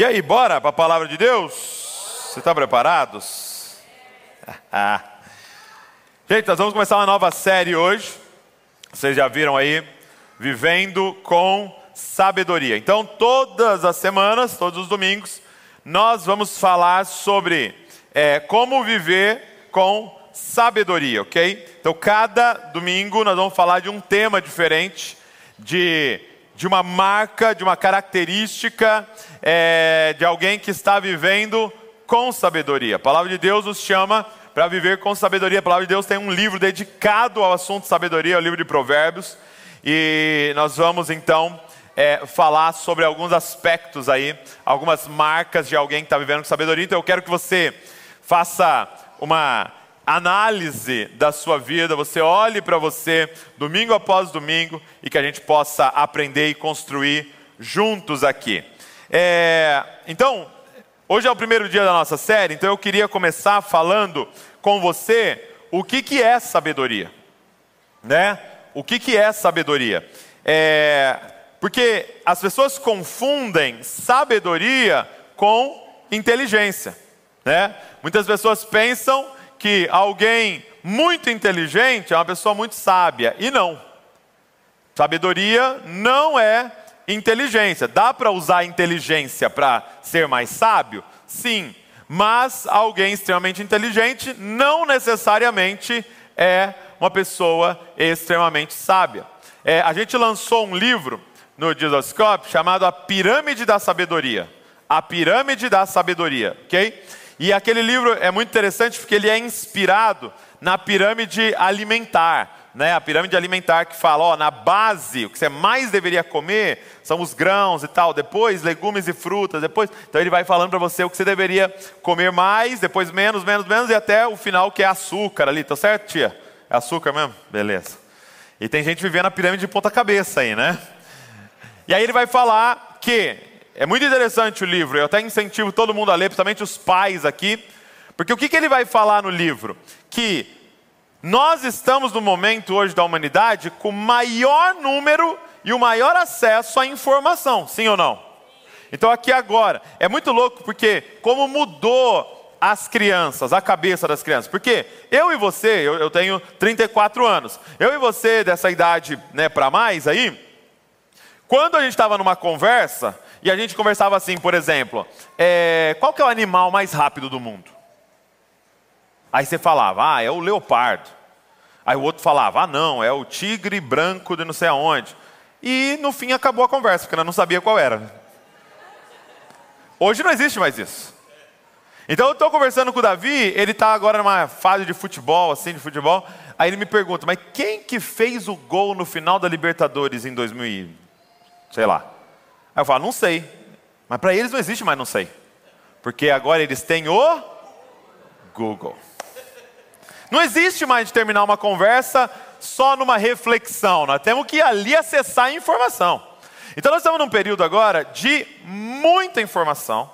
E aí, bora para a palavra de Deus? Você está preparados? Gente, nós vamos começar uma nova série hoje. Vocês já viram aí, vivendo com sabedoria. Então, todas as semanas, todos os domingos, nós vamos falar sobre é, como viver com sabedoria, ok? Então, cada domingo nós vamos falar de um tema diferente, de de uma marca, de uma característica é, de alguém que está vivendo com sabedoria. A palavra de Deus nos chama para viver com sabedoria. A palavra de Deus tem um livro dedicado ao assunto sabedoria, o livro de Provérbios. E nós vamos então é, falar sobre alguns aspectos aí, algumas marcas de alguém que está vivendo com sabedoria. Então eu quero que você faça uma análise da sua vida, você olhe para você domingo após domingo e que a gente possa aprender e construir juntos aqui. É, então, hoje é o primeiro dia da nossa série, então eu queria começar falando com você o que, que é sabedoria, né? O que, que é sabedoria? É, porque as pessoas confundem sabedoria com inteligência, né? Muitas pessoas pensam que alguém muito inteligente é uma pessoa muito sábia. E não. Sabedoria não é inteligência. Dá para usar inteligência para ser mais sábio? Sim. Mas alguém extremamente inteligente não necessariamente é uma pessoa extremamente sábia. É, a gente lançou um livro no Didoscope chamado A Pirâmide da Sabedoria. A Pirâmide da Sabedoria, ok? E aquele livro é muito interessante porque ele é inspirado na pirâmide alimentar. Né, a pirâmide alimentar que fala, ó, na base, o que você mais deveria comer são os grãos e tal, depois legumes e frutas, depois, então ele vai falando para você o que você deveria comer mais, depois menos, menos, menos e até o final que é açúcar ali, tá certo, tia? É açúcar mesmo? Beleza. E tem gente vivendo a pirâmide de ponta cabeça aí, né? E aí ele vai falar que é muito interessante o livro, eu até incentivo todo mundo a ler, principalmente os pais aqui, porque o que, que ele vai falar no livro? Que nós estamos no momento hoje da humanidade com o maior número e o maior acesso à informação, sim ou não? Então aqui agora, é muito louco porque como mudou as crianças, a cabeça das crianças. Porque eu e você, eu, eu tenho 34 anos, eu e você dessa idade né, para mais aí, quando a gente estava numa conversa, e a gente conversava assim, por exemplo, é, qual que é o animal mais rápido do mundo? Aí você falava, ah, é o leopardo. Aí o outro falava, ah, não, é o tigre branco de não sei aonde. E no fim acabou a conversa, porque nós não sabia qual era. Hoje não existe mais isso. Então eu estou conversando com o Davi, ele está agora numa fase de futebol, assim, de futebol. Aí ele me pergunta, mas quem que fez o gol no final da Libertadores em 2000, sei lá. Aí eu falo, não sei. Mas para eles não existe mais não sei. Porque agora eles têm o Google. Não existe mais de terminar uma conversa só numa reflexão. Nós temos que ali acessar a informação. Então nós estamos num período agora de muita informação.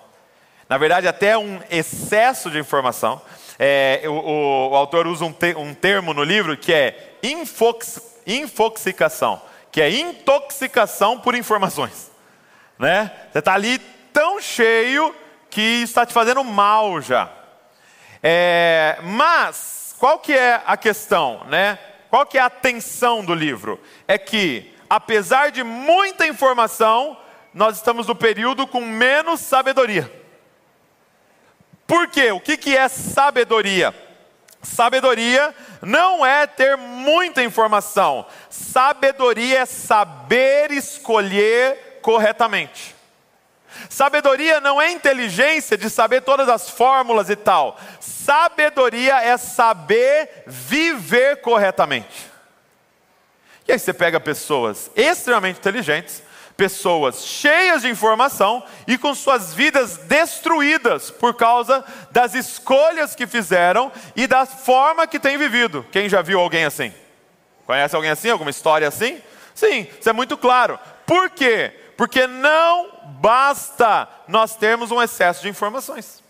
Na verdade, até um excesso de informação. É, o, o, o, autor usa um, te, um, termo no livro que é infox, infoxicação, que é intoxicação por informações né? Você está ali tão cheio que está te fazendo mal já. É, mas qual que é a questão, né? Qual que é a tensão do livro? É que apesar de muita informação, nós estamos no período com menos sabedoria. Por quê? O que, que é sabedoria? Sabedoria não é ter muita informação. Sabedoria é saber escolher corretamente. Sabedoria não é inteligência de saber todas as fórmulas e tal. Sabedoria é saber viver corretamente. E aí você pega pessoas extremamente inteligentes, pessoas cheias de informação e com suas vidas destruídas por causa das escolhas que fizeram e da forma que têm vivido. Quem já viu alguém assim? Conhece alguém assim? Alguma história assim? Sim, isso é muito claro. Por quê? Porque não basta nós termos um excesso de informações.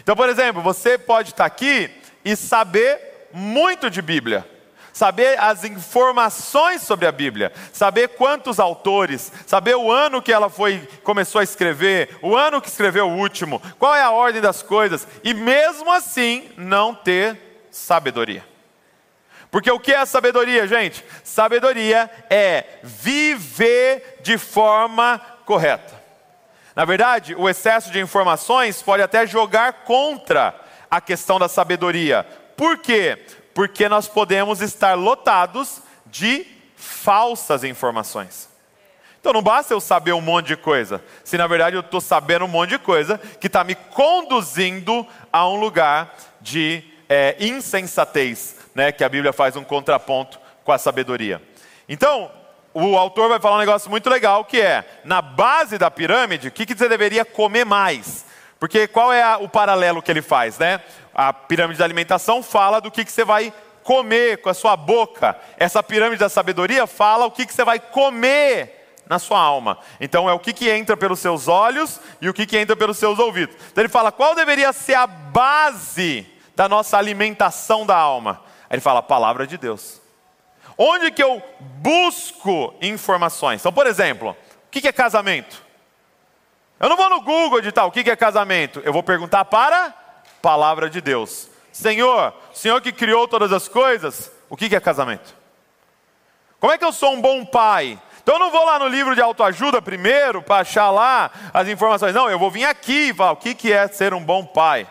Então, por exemplo, você pode estar aqui e saber muito de Bíblia, saber as informações sobre a Bíblia, saber quantos autores, saber o ano que ela foi começou a escrever, o ano que escreveu o último, qual é a ordem das coisas, e mesmo assim não ter sabedoria. Porque o que é sabedoria, gente? Sabedoria é viver de forma correta. Na verdade, o excesso de informações pode até jogar contra a questão da sabedoria. Por quê? porque nós podemos estar lotados de falsas informações. Então não basta eu saber um monte de coisa, se na verdade eu estou sabendo um monte de coisa que está me conduzindo a um lugar de é, insensatez, né, que a Bíblia faz um contraponto com a sabedoria. Então, o autor vai falar um negócio muito legal que é, na base da pirâmide, o que, que você deveria comer mais? Porque qual é a, o paralelo que ele faz, né? A pirâmide da alimentação fala do que, que você vai comer com a sua boca. Essa pirâmide da sabedoria fala o que, que você vai comer na sua alma. Então é o que, que entra pelos seus olhos e o que, que entra pelos seus ouvidos. Então ele fala qual deveria ser a base da nossa alimentação da alma. Ele fala a palavra de Deus. Onde que eu busco informações? Então, por exemplo, o que é casamento? Eu não vou no Google editar o que é casamento. Eu vou perguntar para a palavra de Deus. Senhor, Senhor que criou todas as coisas, o que é casamento? Como é que eu sou um bom pai? Então eu não vou lá no livro de autoajuda primeiro para achar lá as informações. Não, eu vou vir aqui e falar o que é ser um bom pai.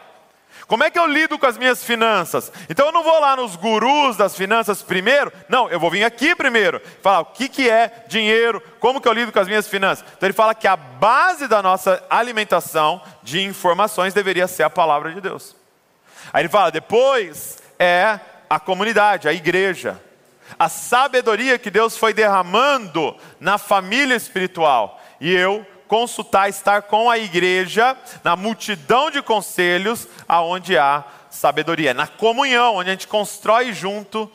Como é que eu lido com as minhas finanças? Então eu não vou lá nos gurus das finanças primeiro, não, eu vou vir aqui primeiro, falar o que, que é dinheiro, como que eu lido com as minhas finanças. Então ele fala que a base da nossa alimentação de informações deveria ser a palavra de Deus. Aí ele fala, depois é a comunidade, a igreja. A sabedoria que Deus foi derramando na família espiritual. E eu consultar, estar com a igreja, na multidão de conselhos, aonde há sabedoria, na comunhão, onde a gente constrói junto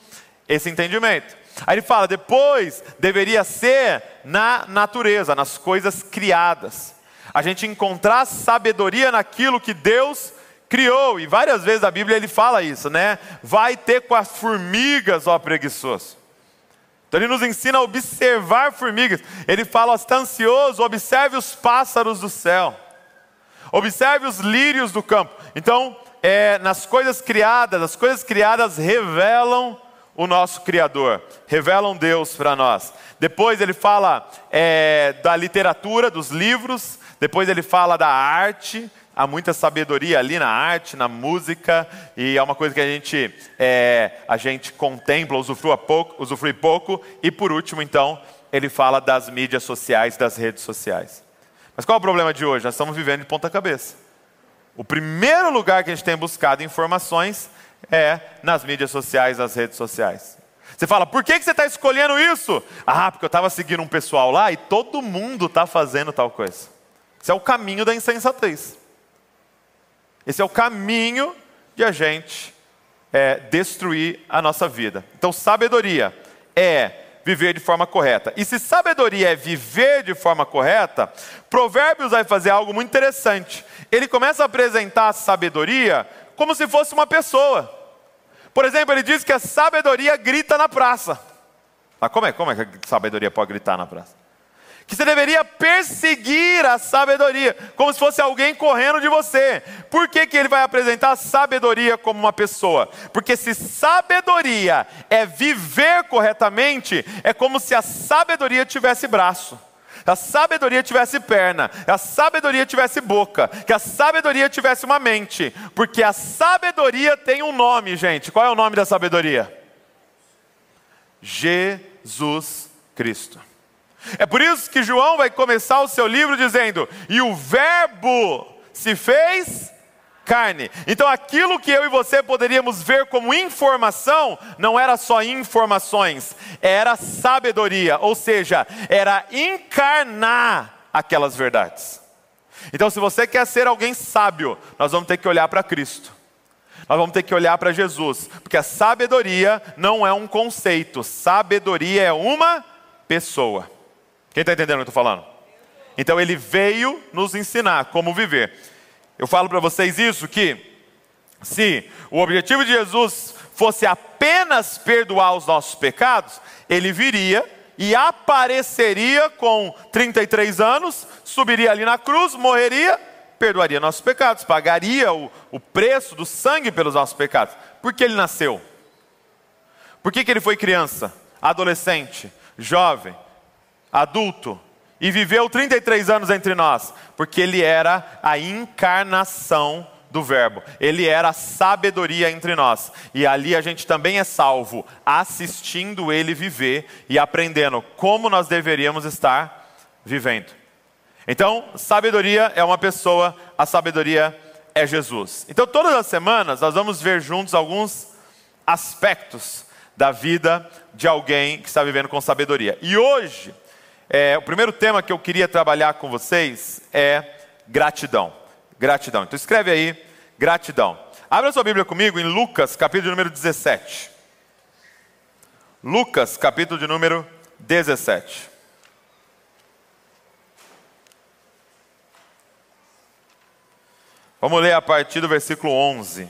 esse entendimento. Aí ele fala, depois deveria ser na natureza, nas coisas criadas. A gente encontrar sabedoria naquilo que Deus criou, e várias vezes a Bíblia ele fala isso, né? Vai ter com as formigas, ó preguiçoso. Então ele nos ensina a observar formigas. Ele fala: está ansioso, observe os pássaros do céu, observe os lírios do campo. Então, é, nas coisas criadas, as coisas criadas revelam o nosso Criador, revelam Deus para nós. Depois ele fala é, da literatura, dos livros, depois ele fala da arte, há muita sabedoria ali na arte, na música, e é uma coisa que a gente, é, a gente contempla, usufrui pouco, usufrui pouco. E por último, então, ele fala das mídias sociais, das redes sociais. Mas qual é o problema de hoje? Nós estamos vivendo de ponta cabeça. O primeiro lugar que a gente tem buscado informações é nas mídias sociais, nas redes sociais. Você fala, por que, que você está escolhendo isso? Ah, porque eu estava seguindo um pessoal lá e todo mundo está fazendo tal coisa. Isso é o caminho da insensatez. Esse é o caminho de a gente é, destruir a nossa vida. Então, sabedoria é viver de forma correta. E se sabedoria é viver de forma correta, Provérbios vai fazer algo muito interessante. Ele começa a apresentar a sabedoria como se fosse uma pessoa. Por exemplo, ele diz que a sabedoria grita na praça. Ah, como é? Como é que a sabedoria pode gritar na praça? Que você deveria perseguir a sabedoria, como se fosse alguém correndo de você. Por que, que ele vai apresentar a sabedoria como uma pessoa? Porque se sabedoria é viver corretamente, é como se a sabedoria tivesse braço. A sabedoria tivesse perna, a sabedoria tivesse boca, que a sabedoria tivesse uma mente, porque a sabedoria tem um nome, gente. Qual é o nome da sabedoria? Jesus Cristo. É por isso que João vai começar o seu livro dizendo: E o Verbo se fez carne. Então aquilo que eu e você poderíamos ver como informação, não era só informações, era sabedoria, ou seja, era encarnar aquelas verdades. Então, se você quer ser alguém sábio, nós vamos ter que olhar para Cristo. Nós vamos ter que olhar para Jesus, porque a sabedoria não é um conceito, sabedoria é uma pessoa. Quem está entendendo o que eu estou falando? Então ele veio nos ensinar como viver. Eu falo para vocês isso que se o objetivo de Jesus fosse apenas perdoar os nossos pecados, ele viria e apareceria com 33 anos, subiria ali na cruz, morreria, perdoaria nossos pecados, pagaria o, o preço do sangue pelos nossos pecados. Por que ele nasceu? Por que, que ele foi criança, adolescente, jovem, adulto e viveu 33 anos entre nós? Porque ele era a encarnação do Verbo. Ele era a sabedoria entre nós. E ali a gente também é salvo, assistindo ele viver e aprendendo como nós deveríamos estar vivendo. Então, sabedoria é uma pessoa, a sabedoria é Jesus. Então, todas as semanas nós vamos ver juntos alguns aspectos da vida de alguém que está vivendo com sabedoria. E hoje, é, o primeiro tema que eu queria trabalhar com vocês é gratidão. Gratidão. Então escreve aí, gratidão. Abra sua Bíblia comigo em Lucas, capítulo número 17. Lucas, capítulo de número 17. Vamos ler a partir do versículo 11.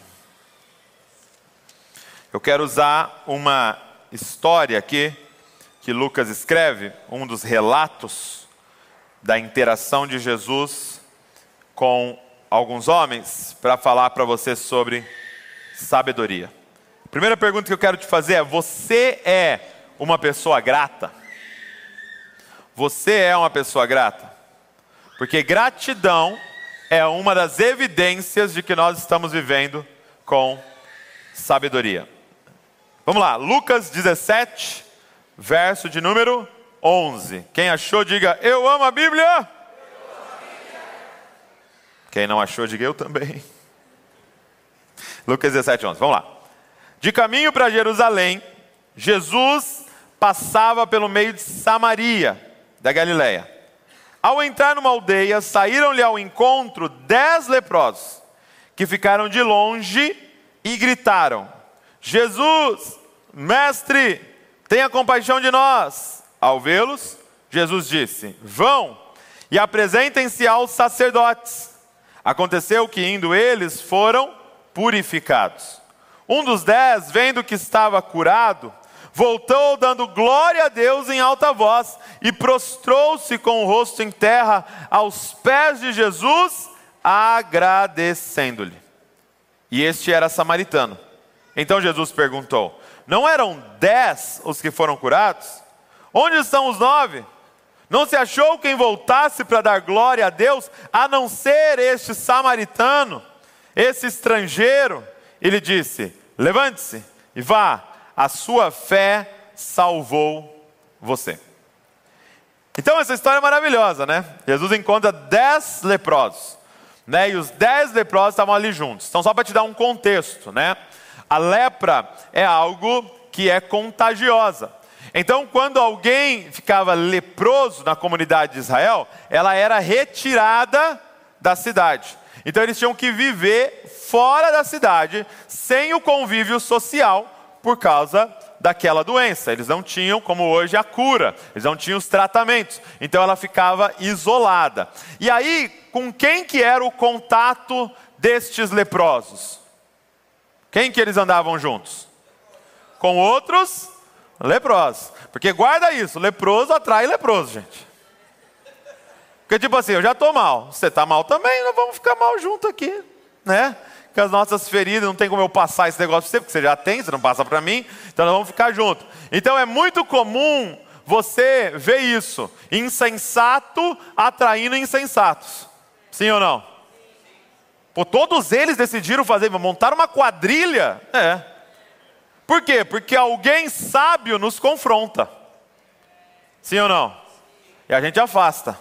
Eu quero usar uma história aqui que Lucas escreve, um dos relatos da interação de Jesus com alguns homens, para falar para você sobre sabedoria. A primeira pergunta que eu quero te fazer é: você é uma pessoa grata? Você é uma pessoa grata? Porque gratidão é uma das evidências de que nós estamos vivendo com sabedoria. Vamos lá, Lucas 17, verso de número 11. Quem achou, diga: Eu amo a Bíblia. Quem não achou, diga eu também. Lucas 17, 11. Vamos lá. De caminho para Jerusalém, Jesus passava pelo meio de Samaria, da Galileia. Ao entrar numa aldeia, saíram-lhe ao encontro dez leprosos, que ficaram de longe e gritaram: Jesus, mestre, tenha compaixão de nós. Ao vê-los, Jesus disse: Vão e apresentem-se aos sacerdotes. Aconteceu que, indo eles, foram purificados. Um dos dez, vendo que estava curado, voltou dando glória a Deus em alta voz e prostrou-se com o rosto em terra aos pés de Jesus, agradecendo-lhe. E este era samaritano. Então Jesus perguntou: Não eram dez os que foram curados? Onde estão os nove? Não se achou quem voltasse para dar glória a Deus, a não ser este samaritano, esse estrangeiro? Ele disse: Levante-se e vá, a sua fé salvou você. Então essa história é maravilhosa, né? Jesus encontra dez leprosos, né? E os dez leprosos estavam ali juntos. Então só para te dar um contexto, né? A lepra é algo que é contagiosa. Então, quando alguém ficava leproso na comunidade de Israel, ela era retirada da cidade. Então, eles tinham que viver fora da cidade, sem o convívio social, por causa daquela doença. Eles não tinham, como hoje, a cura, eles não tinham os tratamentos. Então ela ficava isolada. E aí, com quem que era o contato destes leprosos? Quem que eles andavam juntos? Com outros leprosos. Porque guarda isso, leproso atrai leproso, gente. Porque tipo assim, eu já estou mal, você está mal também, nós vamos ficar mal junto aqui, né? que as nossas feridas, não tem como eu passar esse negócio para você, porque você já tem, você não passa para mim, então nós vamos ficar juntos. Então é muito comum você ver isso, insensato atraindo insensatos. Sim ou não? Pô, todos eles decidiram fazer, montar uma quadrilha. É. Por quê? Porque alguém sábio nos confronta. Sim ou não? E a gente afasta.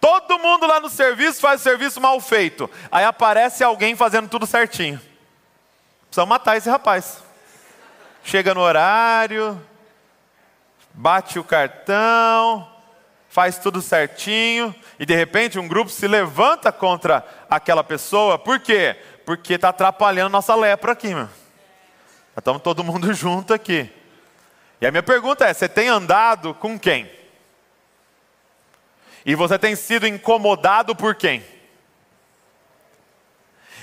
Todo mundo lá no serviço faz serviço mal feito. Aí aparece alguém fazendo tudo certinho. Precisa matar esse rapaz. Chega no horário, bate o cartão, faz tudo certinho, e de repente um grupo se levanta contra aquela pessoa. Por quê? Porque está atrapalhando nossa lepra aqui, meu. Estamos todo mundo junto aqui. E a minha pergunta é: você tem andado com quem? E você tem sido incomodado por quem?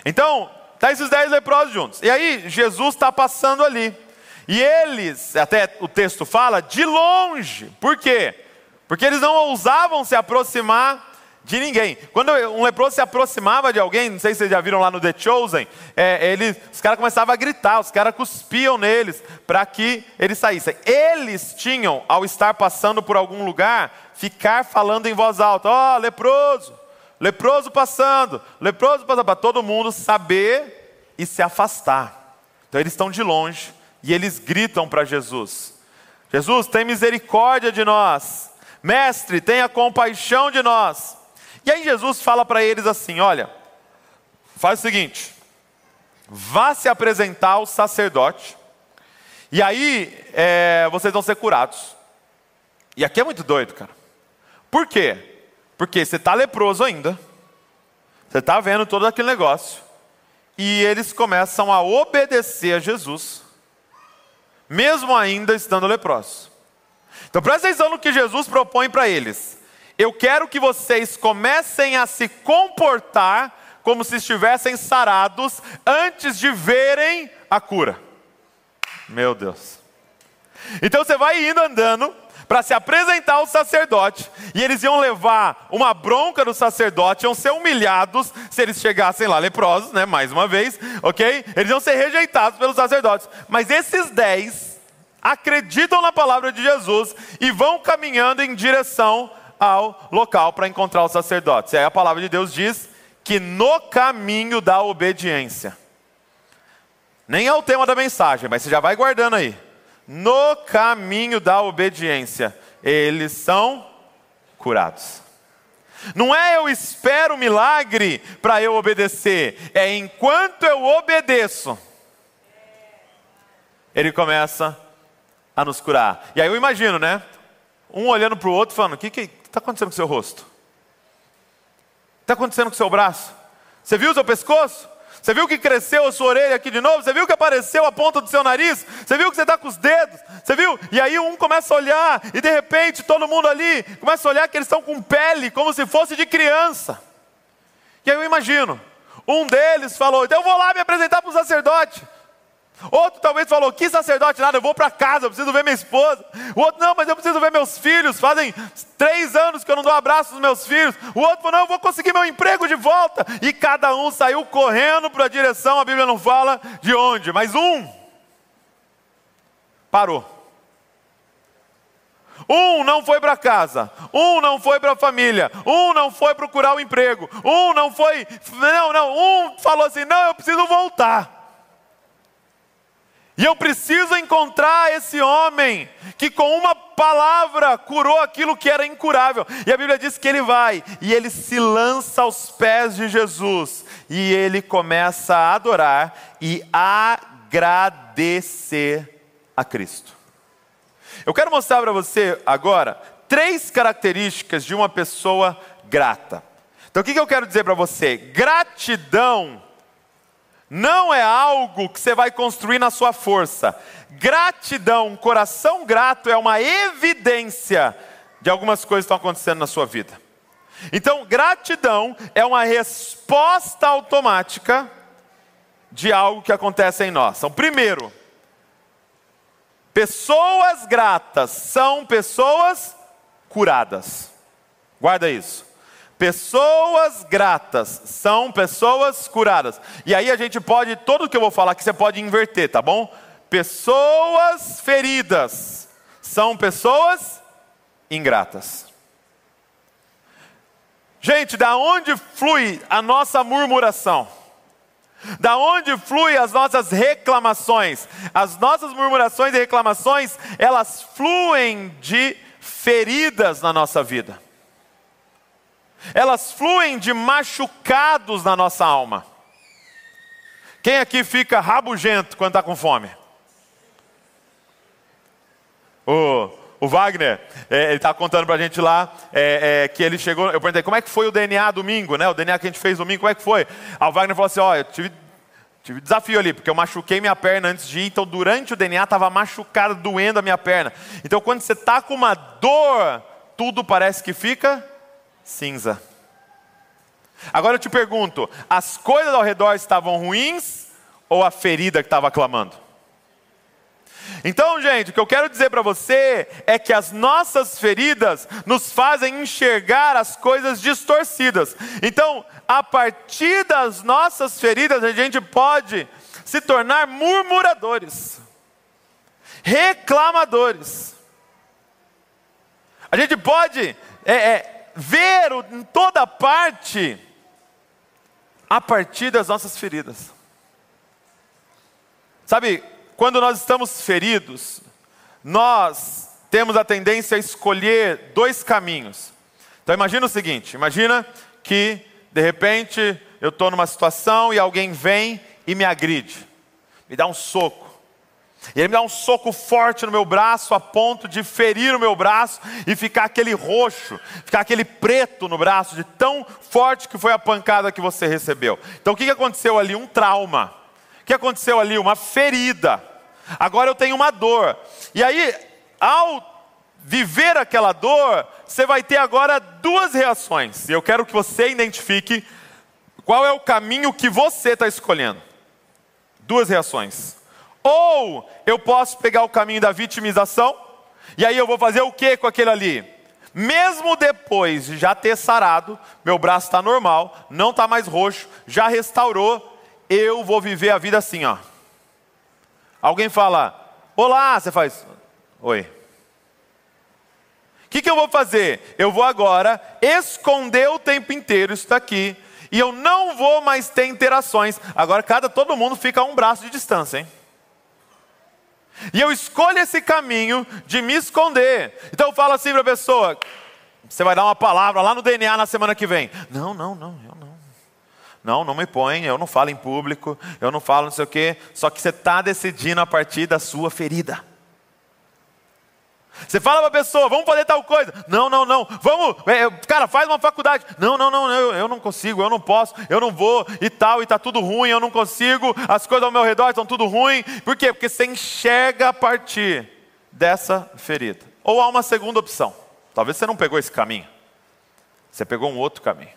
Então, Tá esses dez leprosos juntos. E aí Jesus está passando ali. E eles, até o texto fala, de longe. Por quê? Porque eles não ousavam se aproximar de ninguém. Quando um leproso se aproximava de alguém, não sei se vocês já viram lá no The Chosen, é, ele, os caras começavam a gritar, os caras cuspiam neles para que eles saíssem. Eles tinham, ao estar passando por algum lugar, ficar falando em voz alta: Ó, oh, leproso, leproso passando, leproso passando, para todo mundo saber e se afastar. Então eles estão de longe e eles gritam para Jesus: Jesus, tem misericórdia de nós. Mestre, tenha compaixão de nós. E aí Jesus fala para eles assim: olha, faz o seguinte, vá se apresentar ao sacerdote, e aí é, vocês vão ser curados. E aqui é muito doido, cara. Por quê? Porque você está leproso ainda, você está vendo todo aquele negócio, e eles começam a obedecer a Jesus, mesmo ainda estando leprosos. Então presta atenção no que Jesus propõe para eles eu quero que vocês comecem a se comportar como se estivessem sarados antes de verem a cura. Meu Deus. Então você vai indo andando para se apresentar ao sacerdote, e eles iam levar uma bronca do sacerdote, iam ser humilhados se eles chegassem lá leprosos, né? Mais uma vez, ok? Eles iam ser rejeitados pelos sacerdotes. Mas esses dez acreditam na palavra de Jesus e vão caminhando em direção ao local para encontrar os sacerdotes. E aí a palavra de Deus diz que no caminho da obediência. Nem é o tema da mensagem, mas você já vai guardando aí. No caminho da obediência, eles são curados. Não é eu espero o milagre para eu obedecer, é enquanto eu obedeço, ele começa a nos curar. E aí eu imagino, né? Um olhando para o outro, falando: o que, está acontecendo com o seu rosto? Está acontecendo com o seu braço? Você viu o seu pescoço? Você viu que cresceu a sua orelha aqui de novo? Você viu que apareceu a ponta do seu nariz? Você viu que você está com os dedos? Você viu? E aí um começa a olhar, e de repente todo mundo ali começa a olhar que eles estão com pele, como se fosse de criança. E aí eu imagino, um deles falou: então eu vou lá me apresentar para o sacerdote. Outro talvez falou: que sacerdote nada, eu vou para casa, eu preciso ver minha esposa. O outro, não, mas eu preciso ver meus filhos. Fazem três anos que eu não dou abraço nos meus filhos. O outro falou: não, eu vou conseguir meu emprego de volta. E cada um saiu correndo para a direção, a Bíblia não fala de onde, mas um parou. Um não foi para casa, um não foi para a família, um não foi procurar o um emprego, um não foi. Não, não, um falou assim: não, eu preciso voltar. E eu preciso encontrar esse homem que com uma palavra curou aquilo que era incurável. E a Bíblia diz que ele vai e ele se lança aos pés de Jesus e ele começa a adorar e agradecer a Cristo. Eu quero mostrar para você agora três características de uma pessoa grata. Então o que eu quero dizer para você? Gratidão não é algo que você vai construir na sua força. Gratidão, um coração grato é uma evidência de algumas coisas que estão acontecendo na sua vida. Então, gratidão é uma resposta automática de algo que acontece em nós. Então, primeiro, pessoas gratas são pessoas curadas. Guarda isso. Pessoas gratas são pessoas curadas. E aí a gente pode, todo que eu vou falar aqui você pode inverter, tá bom? Pessoas feridas são pessoas ingratas. Gente, da onde flui a nossa murmuração? Da onde flui as nossas reclamações? As nossas murmurações e reclamações, elas fluem de feridas na nossa vida elas fluem de machucados na nossa alma. Quem aqui fica rabugento quando está com fome? O, o Wagner, é, ele está contando para a gente lá é, é, que ele chegou. Eu perguntei como é que foi o DNA domingo, né? O DNA que a gente fez domingo, como é que foi? Aí o Wagner falou assim: ó, eu tive, tive desafio ali, porque eu machuquei minha perna antes de ir, então durante o DNA estava machucado, doendo a minha perna. Então quando você está com uma dor, tudo parece que fica cinza. Agora eu te pergunto: as coisas ao redor estavam ruins ou a ferida que estava clamando? Então, gente, o que eu quero dizer para você é que as nossas feridas nos fazem enxergar as coisas distorcidas. Então, a partir das nossas feridas, a gente pode se tornar murmuradores, reclamadores. A gente pode é, é, ver em toda parte a partir das nossas feridas. Sabe, quando nós estamos feridos, nós temos a tendência a escolher dois caminhos. Então imagina o seguinte: imagina que de repente eu estou numa situação e alguém vem e me agride, me dá um soco. E ele me dá um soco forte no meu braço, a ponto de ferir o meu braço e ficar aquele roxo, ficar aquele preto no braço, de tão forte que foi a pancada que você recebeu. Então o que aconteceu ali? Um trauma. O que aconteceu ali? Uma ferida. Agora eu tenho uma dor. E aí, ao viver aquela dor, você vai ter agora duas reações. E eu quero que você identifique qual é o caminho que você está escolhendo. Duas reações. Ou eu posso pegar o caminho da vitimização, e aí eu vou fazer o que com aquele ali? Mesmo depois de já ter sarado, meu braço está normal, não está mais roxo, já restaurou, eu vou viver a vida assim, ó. Alguém fala, olá, você faz, oi. O que, que eu vou fazer? Eu vou agora esconder o tempo inteiro isso daqui, e eu não vou mais ter interações. Agora cada todo mundo fica a um braço de distância, hein? E eu escolho esse caminho de me esconder. Então eu falo assim para a pessoa: você vai dar uma palavra lá no DNA na semana que vem. Não, não, não, eu não. Não, não me põe, eu não falo em público, eu não falo não sei o quê. Só que você está decidindo a partir da sua ferida. Você fala para a pessoa, vamos fazer tal coisa. Não, não, não. Vamos, é, cara, faz uma faculdade. Não, não, não, eu, eu não consigo, eu não posso, eu não vou e tal, e está tudo ruim, eu não consigo, as coisas ao meu redor estão tudo ruim. Por quê? Porque você enxerga a partir dessa ferida. Ou há uma segunda opção. Talvez você não pegou esse caminho. Você pegou um outro caminho.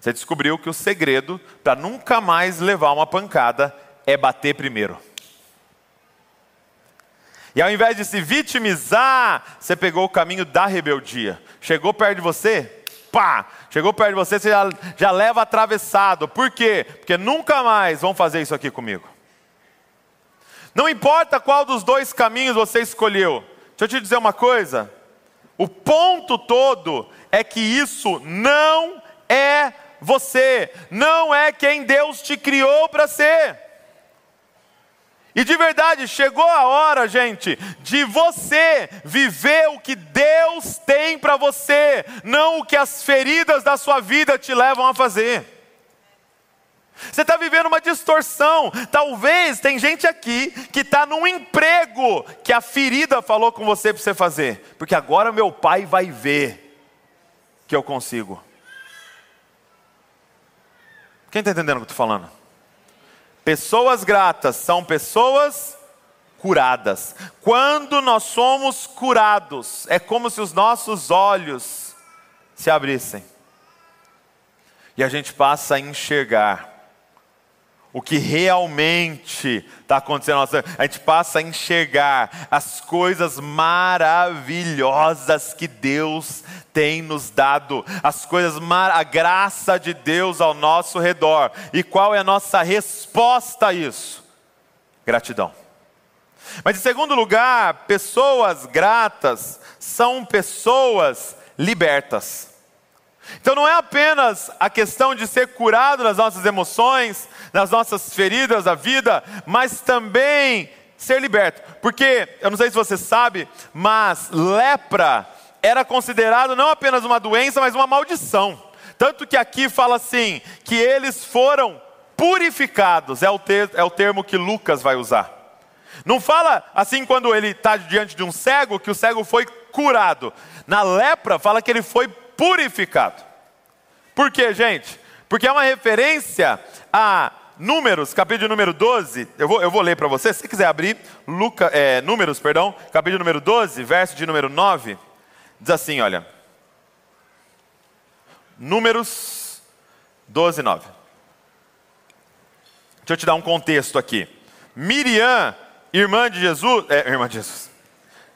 Você descobriu que o segredo para nunca mais levar uma pancada é bater primeiro. E ao invés de se vitimizar, você pegou o caminho da rebeldia. Chegou perto de você, pá! Chegou perto de você, você já, já leva atravessado. Por quê? Porque nunca mais vão fazer isso aqui comigo. Não importa qual dos dois caminhos você escolheu. Deixa eu te dizer uma coisa. O ponto todo é que isso não é você, não é quem Deus te criou para ser. E de verdade, chegou a hora, gente, de você viver o que Deus tem para você, não o que as feridas da sua vida te levam a fazer. Você está vivendo uma distorção. Talvez tem gente aqui que está num emprego que a ferida falou com você para você fazer, porque agora meu pai vai ver que eu consigo. Quem está entendendo o que eu estou falando? Pessoas gratas são pessoas curadas. Quando nós somos curados, é como se os nossos olhos se abrissem. E a gente passa a enxergar o que realmente está acontecendo. A gente passa a enxergar as coisas maravilhosas que Deus tem nos dado, as coisas, a graça de Deus ao nosso redor. E qual é a nossa resposta a isso? Gratidão. Mas em segundo lugar, pessoas gratas são pessoas libertas. Então não é apenas a questão de ser curado das nossas emoções, das nossas feridas da vida, mas também ser liberto. Porque, eu não sei se você sabe, mas lepra era considerado não apenas uma doença, mas uma maldição. Tanto que aqui fala assim: que eles foram purificados, é o, ter, é o termo que Lucas vai usar. Não fala assim quando ele está diante de um cego, que o cego foi curado. Na lepra, fala que ele foi purificado. Por quê, gente? Porque é uma referência a Números, capítulo número 12. Eu vou, eu vou ler para você, se quiser abrir, Luca, é, Números, perdão, capítulo número 12, verso de número 9. Diz assim: olha. Números 12, 9. Deixa eu te dar um contexto aqui. Miriam, irmã de Jesus, é, irmã de Jesus.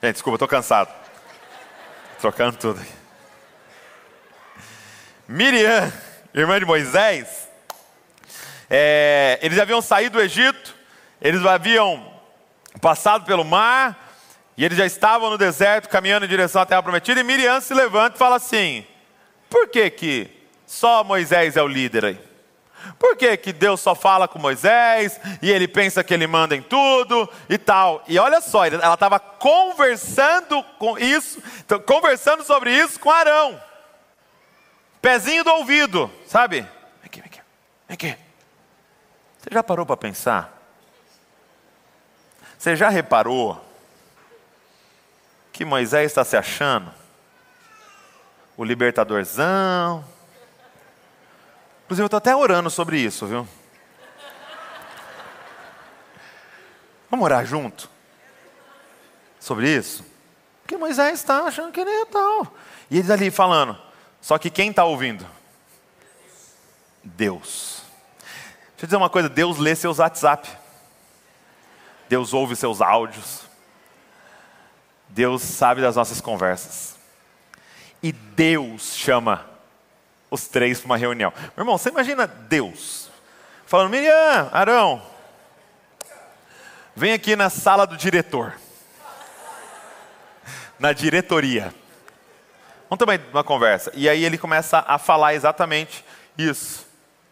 Gente, desculpa, estou cansado. Trocando tudo. Miriam, irmã de Moisés, é, eles haviam saído do Egito, eles haviam passado pelo mar, e eles já estavam no deserto, caminhando em direção à terra prometida, e Miriam se levanta e fala assim: Por que, que só Moisés é o líder aí? Por que, que Deus só fala com Moisés e ele pensa que ele manda em tudo e tal? E olha só, ela estava conversando com isso, conversando sobre isso com Arão. Pezinho do ouvido, sabe? Vem aqui, vem aqui, vem aqui. Você já parou para pensar? Você já reparou que Moisés está se achando? O libertadorzão, Inclusive, eu estou até orando sobre isso, viu? Vamos orar junto? Sobre isso? Porque Moisés está achando que ele é tal. E eles ali falando. Só que quem está ouvindo? Deus. Deixa eu dizer uma coisa: Deus lê seus WhatsApp. Deus ouve seus áudios. Deus sabe das nossas conversas. E Deus chama os três para uma reunião. Meu irmão, você imagina Deus falando: Miriam, Arão, vem aqui na sala do diretor, na diretoria. Vamos também uma conversa. E aí ele começa a falar exatamente isso.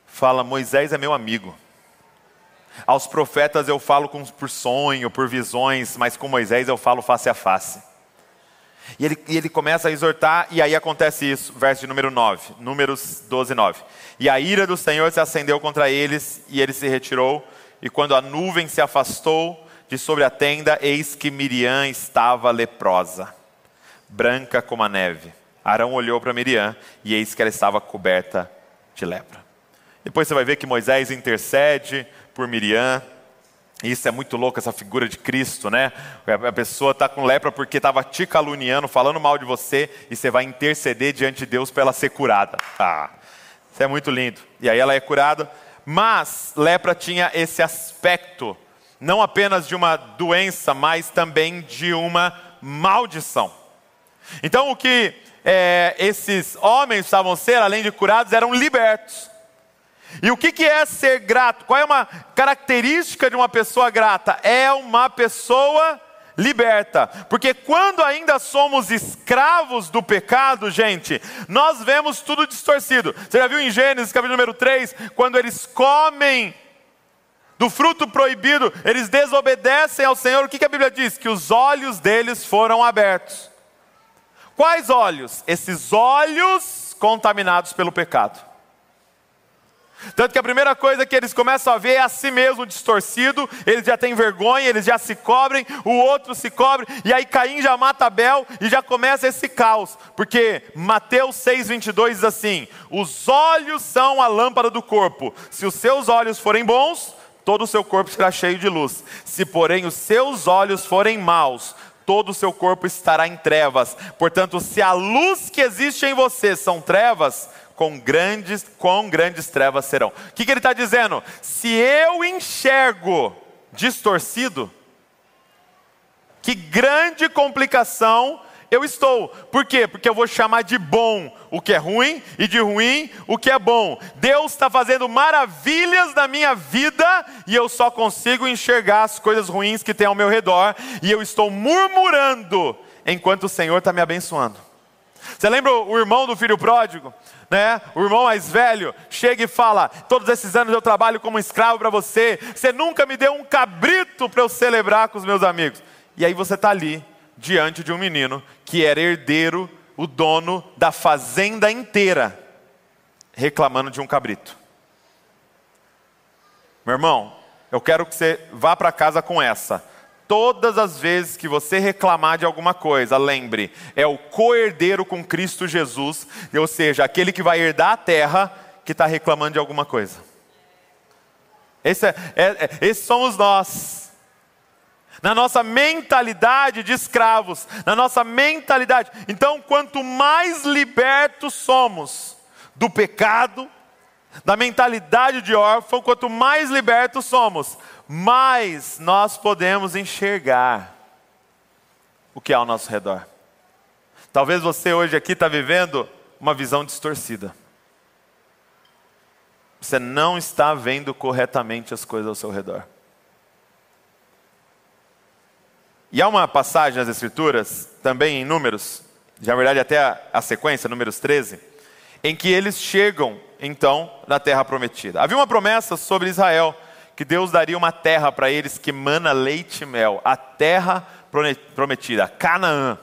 Fala: Moisés é meu amigo. Aos profetas eu falo por sonho, por visões, mas com Moisés eu falo face a face. E ele, e ele começa a exortar, e aí acontece isso, verso de número 9, Números 12, 9. E a ira do Senhor se acendeu contra eles, e ele se retirou, e quando a nuvem se afastou de sobre a tenda, eis que Miriam estava leprosa, branca como a neve. Arão olhou para Miriam, e eis que ela estava coberta de lepra. Depois você vai ver que Moisés intercede por Miriam, isso é muito louco, essa figura de Cristo, né? A pessoa está com lepra porque estava te caluniando, falando mal de você, e você vai interceder diante de Deus para ela ser curada. Ah, isso é muito lindo. E aí ela é curada, mas lepra tinha esse aspecto, não apenas de uma doença, mas também de uma maldição. Então o que é, esses homens estavam ser, além de curados, eram libertos. E o que é ser grato? Qual é uma característica de uma pessoa grata? É uma pessoa liberta. Porque quando ainda somos escravos do pecado, gente, nós vemos tudo distorcido. Você já viu em Gênesis, capítulo número 3, quando eles comem do fruto proibido, eles desobedecem ao Senhor, o que a Bíblia diz? Que os olhos deles foram abertos. Quais olhos? Esses olhos contaminados pelo pecado. Tanto que a primeira coisa que eles começam a ver é a si mesmo distorcido, eles já têm vergonha, eles já se cobrem, o outro se cobre, e aí Caim já mata Abel e já começa esse caos, porque Mateus 6,22 diz assim: os olhos são a lâmpada do corpo, se os seus olhos forem bons, todo o seu corpo será cheio de luz, se porém os seus olhos forem maus, todo o seu corpo estará em trevas. Portanto, se a luz que existe em você são trevas, com grandes, com grandes trevas serão. O que, que ele está dizendo? Se eu enxergo distorcido, que grande complicação eu estou. Por quê? Porque eu vou chamar de bom o que é ruim e de ruim o que é bom. Deus está fazendo maravilhas na minha vida e eu só consigo enxergar as coisas ruins que tem ao meu redor e eu estou murmurando enquanto o Senhor está me abençoando. Você lembra o irmão do filho pródigo? né? O irmão mais velho chega e fala: Todos esses anos eu trabalho como escravo para você, você nunca me deu um cabrito para eu celebrar com os meus amigos. E aí você está ali, diante de um menino que era herdeiro, o dono da fazenda inteira, reclamando de um cabrito. Meu irmão, eu quero que você vá para casa com essa. Todas as vezes que você reclamar de alguma coisa, lembre, é o co-herdeiro com Cristo Jesus, ou seja, aquele que vai herdar a terra, que está reclamando de alguma coisa. Esse, é, é, é, esses somos nós. Na nossa mentalidade de escravos, na nossa mentalidade. Então, quanto mais libertos somos do pecado, da mentalidade de órfão, quanto mais libertos somos, mais nós podemos enxergar o que há ao nosso redor. Talvez você hoje aqui está vivendo uma visão distorcida. Você não está vendo corretamente as coisas ao seu redor. E há uma passagem nas Escrituras, também em Números, na verdade até a, a sequência, Números 13, em que eles chegam, então, na terra prometida. Havia uma promessa sobre Israel, que Deus daria uma terra para eles que mana leite e mel, a terra prometida, Canaã.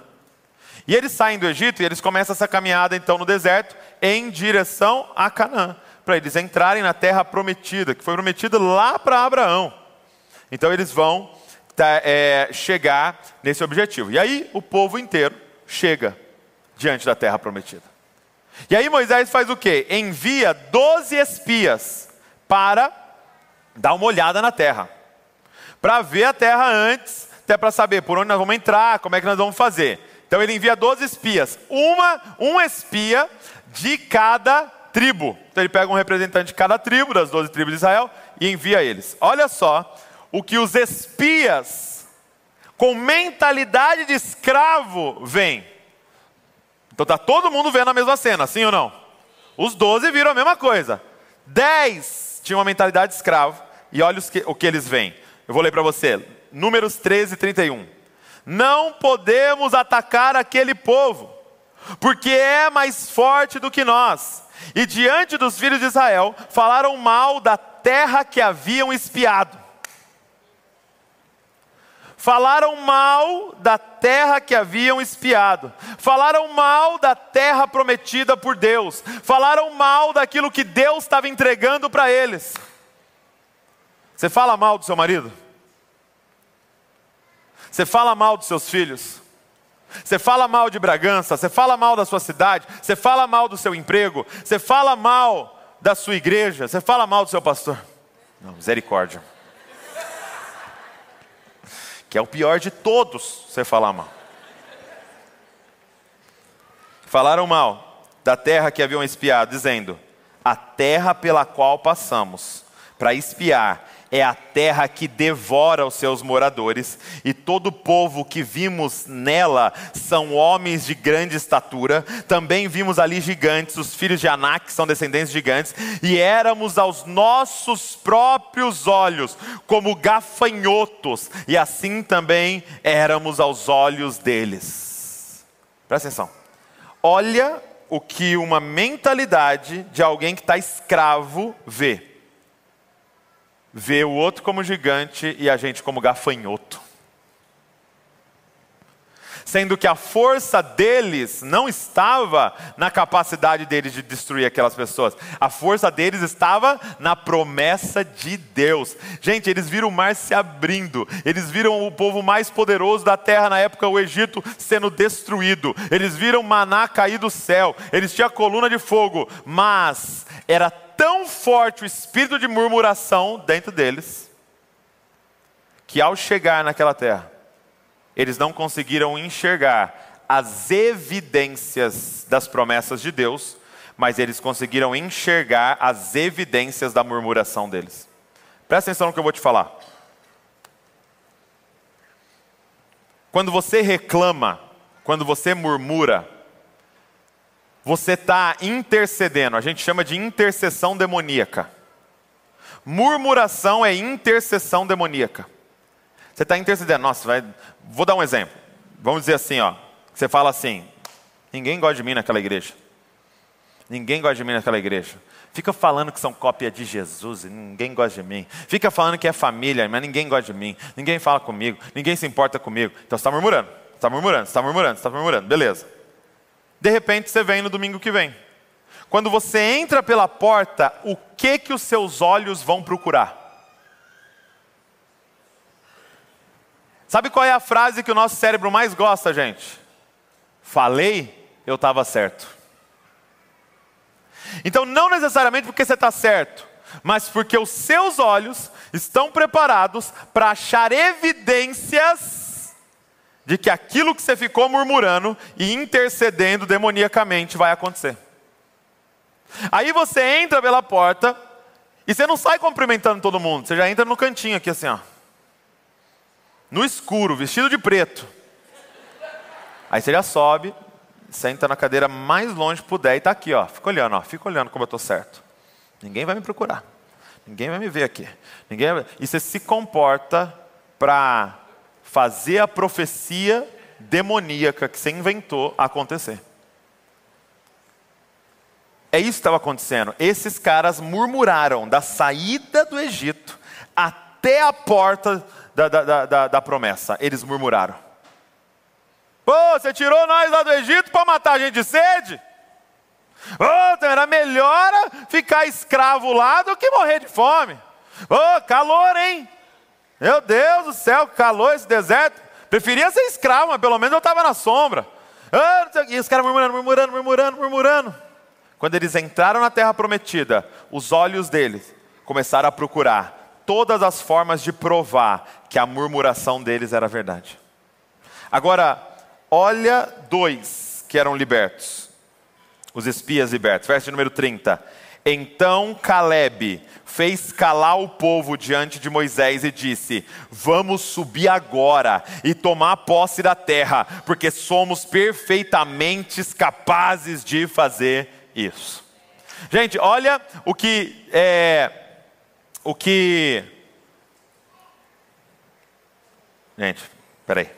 E eles saem do Egito e eles começam essa caminhada, então, no deserto, em direção a Canaã, para eles entrarem na terra prometida, que foi prometida lá para Abraão. Então, eles vão tá, é, chegar nesse objetivo. E aí o povo inteiro chega diante da terra prometida. E aí Moisés faz o quê? Envia 12 espias para dá uma olhada na terra. Para ver a terra antes, até para saber por onde nós vamos entrar, como é que nós vamos fazer. Então ele envia 12 espias, uma, um espia de cada tribo. Então ele pega um representante de cada tribo, das 12 tribos de Israel, e envia eles. Olha só o que os espias com mentalidade de escravo veem. Então está todo mundo vendo a mesma cena, sim ou não? Os 12 viram a mesma coisa. 10 tinha uma mentalidade de escravo, e olha que, o que eles veem. Eu vou ler para você, Números 13, 31. Não podemos atacar aquele povo, porque é mais forte do que nós. E diante dos filhos de Israel, falaram mal da terra que haviam espiado falaram mal da terra que haviam espiado, falaram mal da terra prometida por Deus, falaram mal daquilo que Deus estava entregando para eles. Você fala mal do seu marido? Você fala mal dos seus filhos? Você fala mal de Bragança? Você fala mal da sua cidade? Você fala mal do seu emprego? Você fala mal da sua igreja? Você fala mal do seu pastor? Não, misericórdia que é o pior de todos, você falar mal. Falaram mal da terra que haviam espiado, dizendo: A terra pela qual passamos para espiar é a terra que devora os seus moradores, e todo o povo que vimos nela são homens de grande estatura. Também vimos ali gigantes, os filhos de Anak, são descendentes de gigantes, e éramos aos nossos próprios olhos como gafanhotos, e assim também éramos aos olhos deles. Presta atenção. Olha o que uma mentalidade de alguém que está escravo vê vê o outro como gigante e a gente como gafanhoto. Sendo que a força deles não estava na capacidade deles de destruir aquelas pessoas, a força deles estava na promessa de Deus. Gente, eles viram o mar se abrindo, eles viram o povo mais poderoso da terra na época, o Egito, sendo destruído, eles viram maná cair do céu, eles tinham a coluna de fogo, mas era tão forte o espírito de murmuração dentro deles, que ao chegar naquela terra, eles não conseguiram enxergar as evidências das promessas de Deus, mas eles conseguiram enxergar as evidências da murmuração deles. Presta atenção no que eu vou te falar. Quando você reclama, quando você murmura, você está intercedendo, a gente chama de intercessão demoníaca. Murmuração é intercessão demoníaca. Você está intercedendo, nossa, vai... vou dar um exemplo. Vamos dizer assim, ó. Você fala assim: ninguém gosta de mim naquela igreja. Ninguém gosta de mim naquela igreja. Fica falando que são cópia de Jesus e ninguém gosta de mim. Fica falando que é família, mas ninguém gosta de mim. Ninguém fala comigo, ninguém se importa comigo. Então você está murmurando, está murmurando, está murmurando, está murmurando. Beleza. De repente você vem no domingo que vem. Quando você entra pela porta, o que que os seus olhos vão procurar? Sabe qual é a frase que o nosso cérebro mais gosta, gente? Falei, eu estava certo. Então, não necessariamente porque você está certo, mas porque os seus olhos estão preparados para achar evidências de que aquilo que você ficou murmurando e intercedendo demoniacamente vai acontecer. Aí você entra pela porta e você não sai cumprimentando todo mundo, você já entra no cantinho aqui assim, ó. No escuro, vestido de preto. Aí você já sobe, senta na cadeira mais longe que puder e está aqui, ó. Fica olhando, ó. Fica olhando como eu estou certo. Ninguém vai me procurar. Ninguém vai me ver aqui. Ninguém vai... E você se comporta para fazer a profecia demoníaca que você inventou acontecer. É isso que estava acontecendo. Esses caras murmuraram da saída do Egito até a porta da, da, da, da promessa. Eles murmuraram. Pô, você tirou nós lá do Egito para matar a gente de sede? Ô, então era melhor ficar escravo lá do que morrer de fome. Ô, calor, hein? Meu Deus do céu, calor esse deserto. Preferia ser escravo, mas pelo menos eu estava na sombra. e os caras murmurando, murmurando, murmurando, murmurando. Quando eles entraram na terra prometida, os olhos deles começaram a procurar todas as formas de provar que a murmuração deles era verdade. Agora, olha dois que eram libertos, os espias libertos, verso número 30. Então Caleb fez calar o povo diante de Moisés e disse: Vamos subir agora e tomar posse da terra, porque somos perfeitamente capazes de fazer isso. Gente, olha o que é o que Gente, peraí.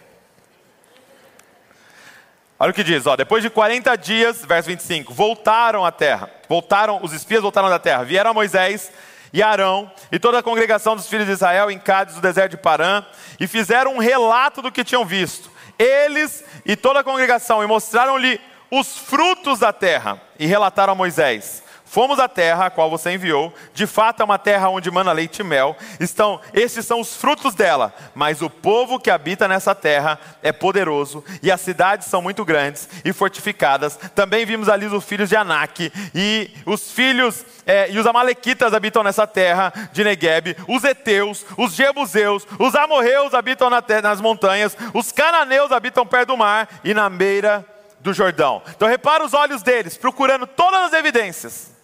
Olha o que diz, ó, depois de 40 dias, verso 25, voltaram à terra, voltaram, os espias voltaram da terra, vieram a Moisés e Arão e toda a congregação dos filhos de Israel em Cádiz, no deserto de Parã, e fizeram um relato do que tinham visto. Eles e toda a congregação, e mostraram-lhe os frutos da terra e relataram a Moisés: Fomos à terra a qual você enviou, de fato é uma terra onde mana leite e mel, estão, estes são os frutos dela, mas o povo que habita nessa terra é poderoso, e as cidades são muito grandes e fortificadas. Também vimos ali os filhos de Anak, e os filhos é, e os amalequitas habitam nessa terra de Negueb, os heteus, os jebuseus, os amorreus habitam na terra, nas montanhas, os cananeus habitam perto do mar e na beira do Jordão. Então repara os olhos deles, procurando todas as evidências.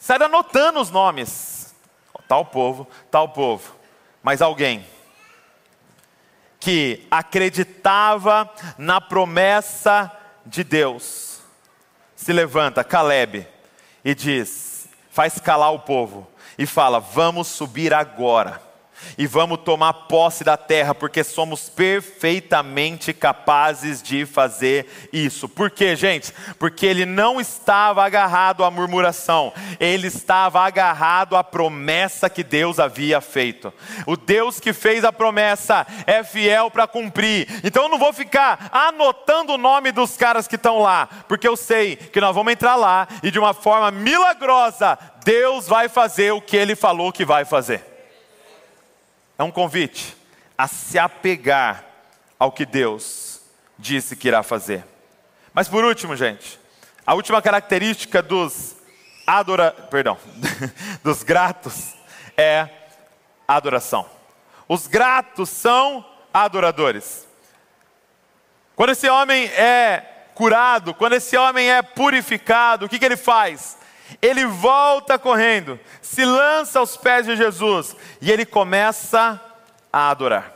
Sai anotando os nomes. Tal povo, tal povo. Mas alguém que acreditava na promessa de Deus se levanta, Caleb, e diz: faz calar o povo e fala: Vamos subir agora e vamos tomar posse da terra, porque somos perfeitamente capazes de fazer isso. Por quê, gente? Porque ele não estava agarrado à murmuração, ele estava agarrado à promessa que Deus havia feito. O Deus que fez a promessa é fiel para cumprir. Então eu não vou ficar anotando o nome dos caras que estão lá, porque eu sei que nós vamos entrar lá e de uma forma milagrosa Deus vai fazer o que ele falou que vai fazer. É um convite a se apegar ao que Deus disse que irá fazer. Mas por último, gente, a última característica dos adora, perdão, dos gratos é adoração. Os gratos são adoradores. Quando esse homem é curado, quando esse homem é purificado, o que, que ele faz? Ele volta correndo, se lança aos pés de Jesus e ele começa a adorar.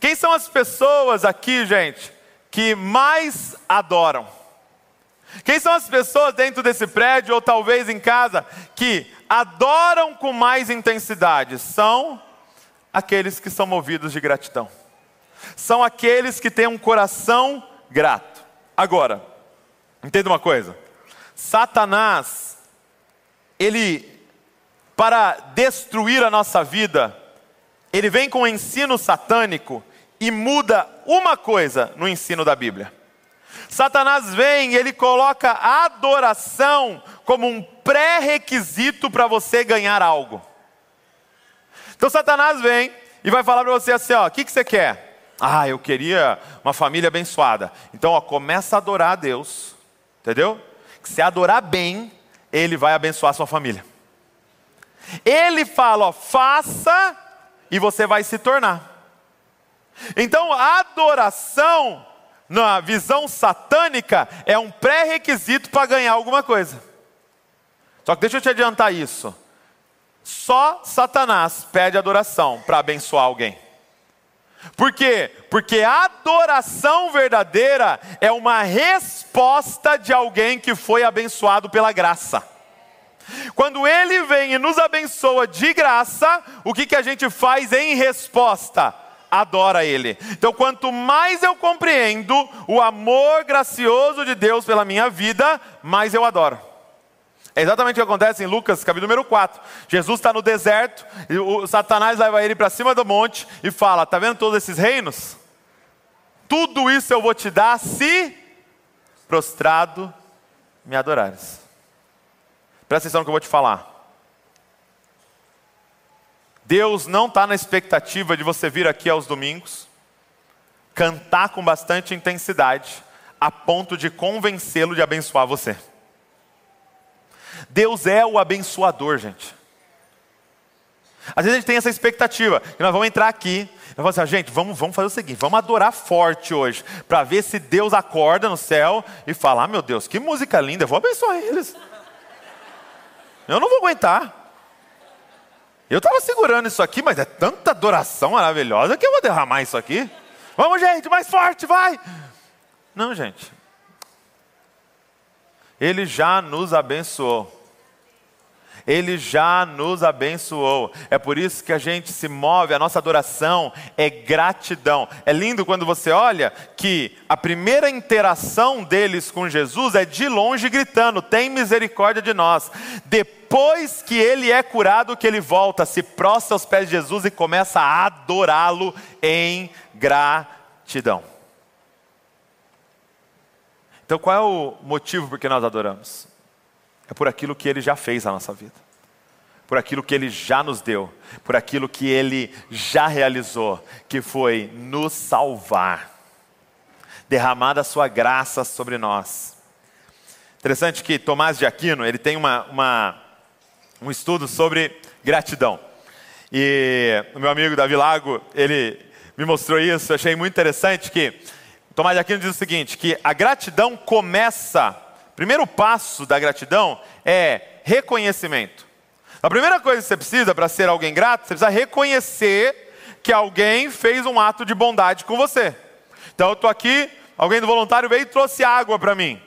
Quem são as pessoas aqui, gente, que mais adoram? Quem são as pessoas dentro desse prédio ou talvez em casa que adoram com mais intensidade? São aqueles que são movidos de gratidão. São aqueles que têm um coração grato. Agora, entenda uma coisa: Satanás ele, para destruir a nossa vida, ele vem com o ensino satânico e muda uma coisa no ensino da Bíblia. Satanás vem e ele coloca a adoração como um pré-requisito para você ganhar algo. Então Satanás vem e vai falar para você assim: ó, o que, que você quer? Ah, eu queria uma família abençoada. Então, ó, começa a adorar a Deus, entendeu? Se adorar bem, ele vai abençoar sua família. Ele fala, ó, faça e você vai se tornar. Então, a adoração, na visão satânica, é um pré-requisito para ganhar alguma coisa. Só que deixa eu te adiantar isso. Só Satanás pede adoração para abençoar alguém. Por quê? Porque a adoração verdadeira é uma resposta de alguém que foi abençoado pela graça. Quando ele vem e nos abençoa de graça, o que, que a gente faz em resposta? Adora Ele. Então, quanto mais eu compreendo o amor gracioso de Deus pela minha vida, mais eu adoro. É exatamente o que acontece em Lucas, capítulo número 4. Jesus está no deserto, e o Satanás leva ele para cima do monte e fala: Está vendo todos esses reinos? Tudo isso eu vou te dar se prostrado me adorares. Presta atenção no que eu vou te falar. Deus não está na expectativa de você vir aqui aos domingos, cantar com bastante intensidade, a ponto de convencê-lo de abençoar você. Deus é o abençoador, gente. Às vezes a gente tem essa expectativa, que nós vamos entrar aqui, nós vamos assim, gente, vamos, vamos fazer o seguinte, vamos adorar forte hoje, para ver se Deus acorda no céu e fala, ah, meu Deus, que música linda, eu vou abençoar eles. Eu não vou aguentar. Eu estava segurando isso aqui, mas é tanta adoração maravilhosa que eu vou derramar isso aqui. Vamos, gente, mais forte, vai! Não, gente. Ele já nos abençoou. Ele já nos abençoou. É por isso que a gente se move, a nossa adoração é gratidão. É lindo quando você olha que a primeira interação deles com Jesus é de longe gritando: Tem misericórdia de nós. Depois que ele é curado, que ele volta, se prostra aos pés de Jesus e começa a adorá-lo em gratidão. Então, qual é o motivo por que nós adoramos? É por aquilo que ele já fez na nossa vida, por aquilo que ele já nos deu, por aquilo que ele já realizou, que foi nos salvar, derramar a sua graça sobre nós. Interessante que Tomás de Aquino ele tem uma, uma um estudo sobre gratidão. E o meu amigo Davi Lago, ele me mostrou isso, eu achei muito interessante que Tomás de Aquino diz o seguinte: que a gratidão começa, primeiro passo da gratidão é reconhecimento. A primeira coisa que você precisa para ser alguém grato, você precisa reconhecer que alguém fez um ato de bondade com você. Então eu estou aqui, alguém do voluntário veio e trouxe água para mim.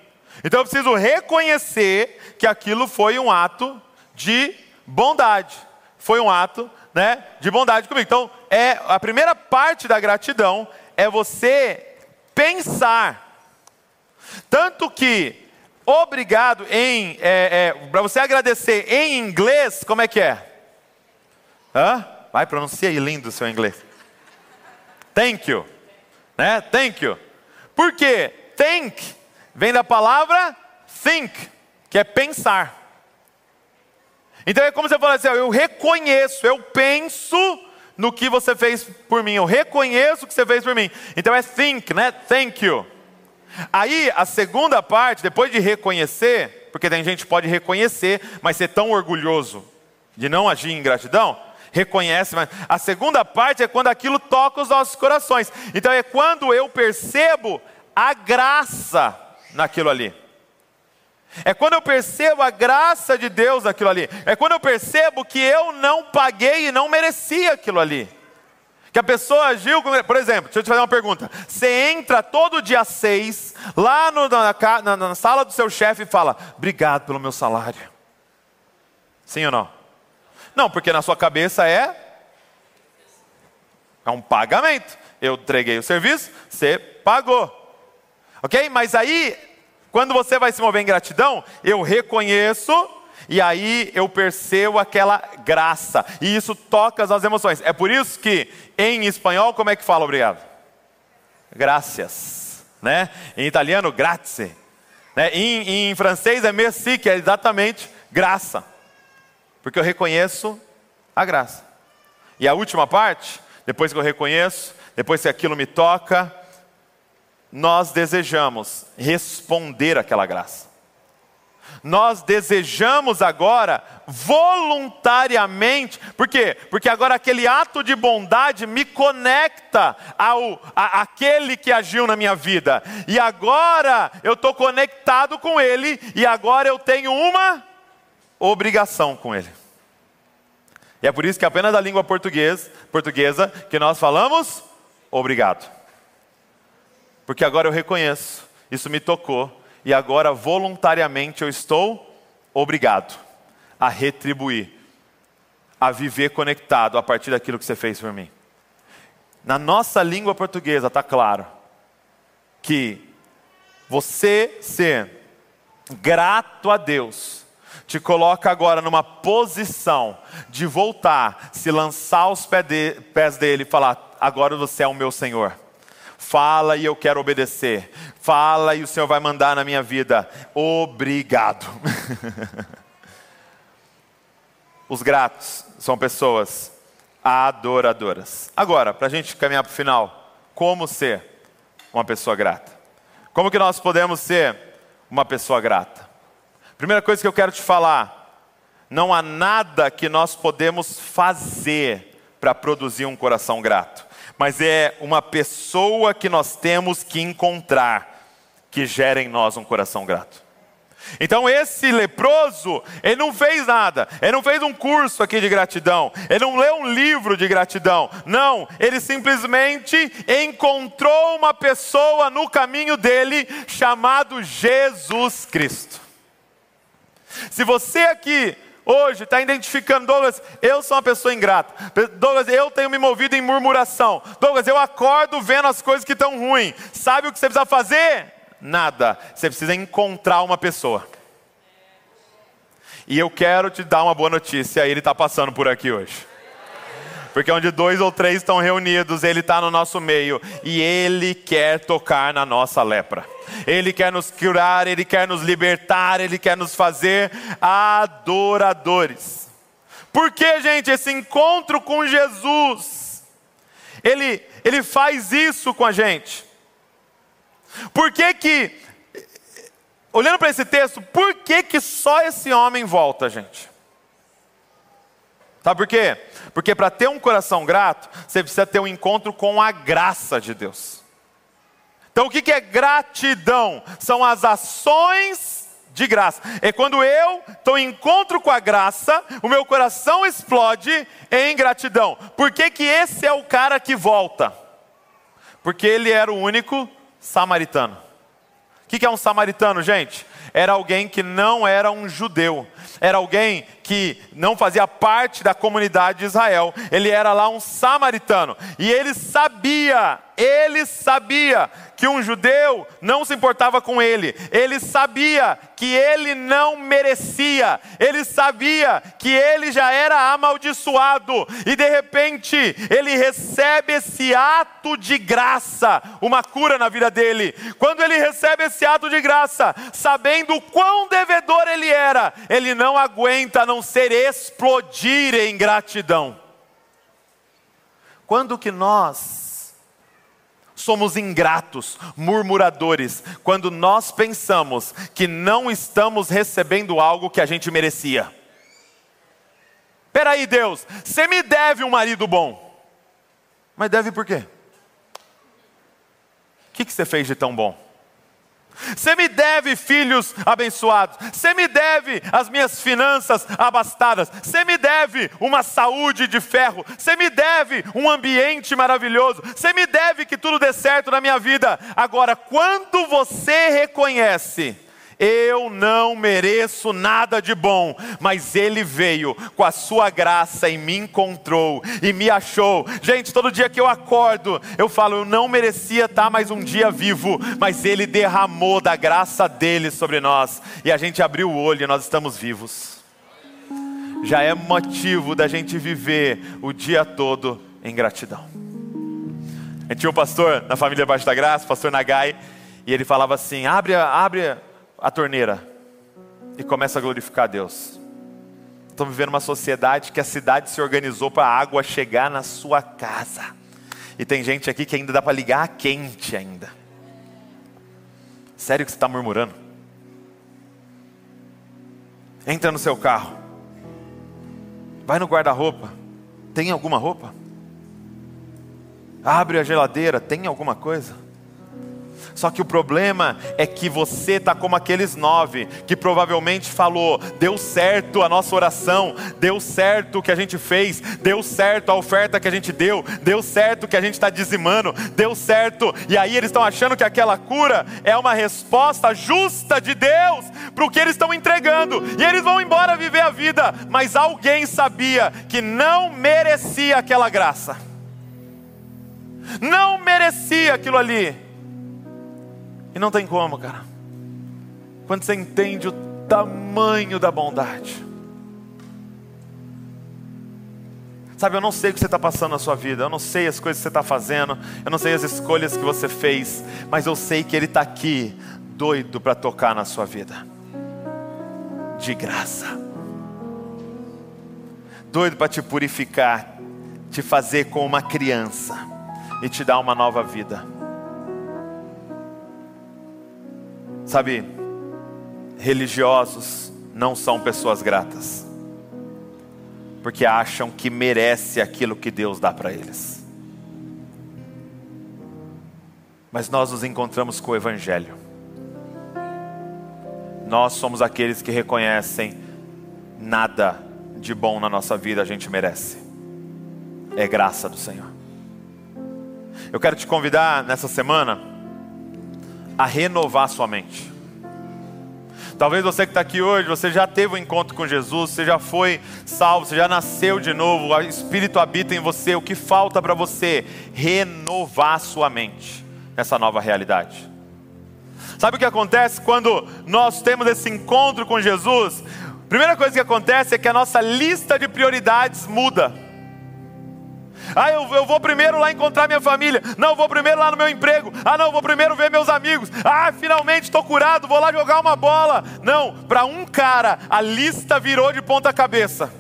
Então eu preciso reconhecer que aquilo foi um ato de bondade. Foi um ato né, de bondade comigo. Então, é, a primeira parte da gratidão é você pensar. Tanto que, obrigado em, é, é, para você agradecer em inglês, como é que é? Hã? Vai, pronuncia aí lindo o seu inglês. Thank you. Né? Thank you. Por quê? Thank vem da palavra think, que é pensar. Então é como você fala assim: eu reconheço, eu penso no que você fez por mim. Eu reconheço o que você fez por mim. Então é think, né? Thank you. Aí a segunda parte, depois de reconhecer, porque tem gente que pode reconhecer, mas ser tão orgulhoso de não agir em gratidão, reconhece, mas a segunda parte é quando aquilo toca os nossos corações. Então é quando eu percebo a graça naquilo ali. É quando eu percebo a graça de Deus naquilo ali. É quando eu percebo que eu não paguei e não merecia aquilo ali. Que a pessoa agiu, por exemplo, deixa eu te fazer uma pergunta. Você entra todo dia seis, lá no, na, na, sala do seu chefe e fala: Obrigado pelo meu salário. Sim ou não? Não, porque na sua cabeça é. É um pagamento. Eu entreguei o serviço, você pagou. Ok? Mas aí quando você vai se mover em gratidão, eu reconheço e aí eu percebo aquela graça. E isso toca as emoções. É por isso que em espanhol como é que fala obrigado? Gracias, né? Em italiano grazie, né? Em, em francês é merci, que é exatamente graça. Porque eu reconheço a graça. E a última parte, depois que eu reconheço, depois que aquilo me toca, nós desejamos responder àquela graça. Nós desejamos agora voluntariamente, por quê? Porque agora aquele ato de bondade me conecta ao a, aquele que agiu na minha vida. E agora eu estou conectado com ele e agora eu tenho uma obrigação com Ele. E é por isso que apenas da língua portuguesa, portuguesa que nós falamos obrigado. Porque agora eu reconheço, isso me tocou, e agora voluntariamente eu estou obrigado a retribuir, a viver conectado a partir daquilo que você fez por mim. Na nossa língua portuguesa está claro que você ser grato a Deus te coloca agora numa posição de voltar, se lançar aos pés dele e falar: agora você é o meu Senhor. Fala e eu quero obedecer. Fala e o Senhor vai mandar na minha vida. Obrigado. Os gratos são pessoas adoradoras. Agora, para a gente caminhar para o final, como ser uma pessoa grata? Como que nós podemos ser uma pessoa grata? Primeira coisa que eu quero te falar, não há nada que nós podemos fazer para produzir um coração grato, mas é uma pessoa que nós temos que encontrar que gera em nós um coração grato. Então esse leproso, ele não fez nada, ele não fez um curso aqui de gratidão, ele não leu um livro de gratidão, não, ele simplesmente encontrou uma pessoa no caminho dele chamado Jesus Cristo. Se você aqui hoje está identificando, Douglas, eu sou uma pessoa ingrata. Douglas, eu tenho me movido em murmuração. Douglas, eu acordo vendo as coisas que estão ruins. Sabe o que você precisa fazer? nada. Você precisa encontrar uma pessoa. E eu quero te dar uma boa notícia, ele está passando por aqui hoje. Porque onde dois ou três estão reunidos, Ele está no nosso meio e Ele quer tocar na nossa lepra. Ele quer nos curar, Ele quer nos libertar, Ele quer nos fazer adoradores. Por que, gente, esse encontro com Jesus? Ele, ele faz isso com a gente. Por que que, olhando para esse texto, por que que só esse homem volta, gente? Sabe por quê? Porque para ter um coração grato, você precisa ter um encontro com a graça de Deus. Então o que é gratidão? São as ações de graça. É quando eu estou em encontro com a graça, o meu coração explode em gratidão. Por que, que esse é o cara que volta? Porque ele era o único samaritano. O que é um samaritano, gente? Era alguém que não era um judeu, era alguém que não fazia parte da comunidade de Israel, ele era lá um samaritano, e ele sabia, ele sabia que um judeu não se importava com ele, ele sabia que ele não merecia, ele sabia que ele já era amaldiçoado, e de repente ele recebe esse ato de graça, uma cura na vida dele. Quando ele recebe esse ato de graça, sabendo o quão devedor ele era, ele não aguenta não ser explodir em gratidão. Quando que nós somos ingratos, murmuradores, quando nós pensamos que não estamos recebendo algo que a gente merecia? Peraí, Deus, você me deve um marido bom. Mas deve por quê? O que, que você fez de tão bom? Você me deve filhos abençoados. Você me deve as minhas finanças abastadas. Você me deve uma saúde de ferro. Você me deve um ambiente maravilhoso. Você me deve que tudo dê certo na minha vida. Agora, quando você reconhece eu não mereço nada de bom, mas Ele veio com a Sua graça e me encontrou e me achou. Gente, todo dia que eu acordo, eu falo, eu não merecia estar mais um dia vivo, mas Ele derramou da graça dele sobre nós e a gente abriu o olho e nós estamos vivos. Já é motivo da gente viver o dia todo em gratidão. A gente tinha um pastor na família Baixo da Graça, pastor Nagai, e ele falava assim: abre, abre a torneira e começa a glorificar a Deus. Estamos vivendo uma sociedade que a cidade se organizou para a água chegar na sua casa. E tem gente aqui que ainda dá para ligar a quente ainda. Sério que você está murmurando? Entra no seu carro. Vai no guarda-roupa. Tem alguma roupa? Abre a geladeira. Tem alguma coisa? Só que o problema é que você está como aqueles nove que provavelmente falou: deu certo a nossa oração, deu certo o que a gente fez, deu certo a oferta que a gente deu, deu certo o que a gente está dizimando, deu certo. E aí eles estão achando que aquela cura é uma resposta justa de Deus para o que eles estão entregando. E eles vão embora viver a vida, mas alguém sabia que não merecia aquela graça, não merecia aquilo ali e não tem como, cara. Quando você entende o tamanho da bondade. Sabe, eu não sei o que você está passando na sua vida, eu não sei as coisas que você está fazendo, eu não sei as escolhas que você fez, mas eu sei que Ele está aqui, doido para tocar na sua vida, de graça, doido para te purificar, te fazer como uma criança e te dar uma nova vida. Sabe, religiosos não são pessoas gratas, porque acham que merece aquilo que Deus dá para eles. Mas nós nos encontramos com o Evangelho. Nós somos aqueles que reconhecem nada de bom na nossa vida a gente merece. É graça do Senhor. Eu quero te convidar nessa semana a renovar sua mente. Talvez você que está aqui hoje, você já teve um encontro com Jesus, você já foi salvo, você já nasceu de novo, o Espírito habita em você. O que falta para você? Renovar sua mente nessa nova realidade. Sabe o que acontece quando nós temos esse encontro com Jesus? Primeira coisa que acontece é que a nossa lista de prioridades muda. Ah, eu, eu vou primeiro lá encontrar minha família. Não, eu vou primeiro lá no meu emprego. Ah, não, eu vou primeiro ver meus amigos. Ah, finalmente estou curado, vou lá jogar uma bola. Não, para um cara, a lista virou de ponta cabeça.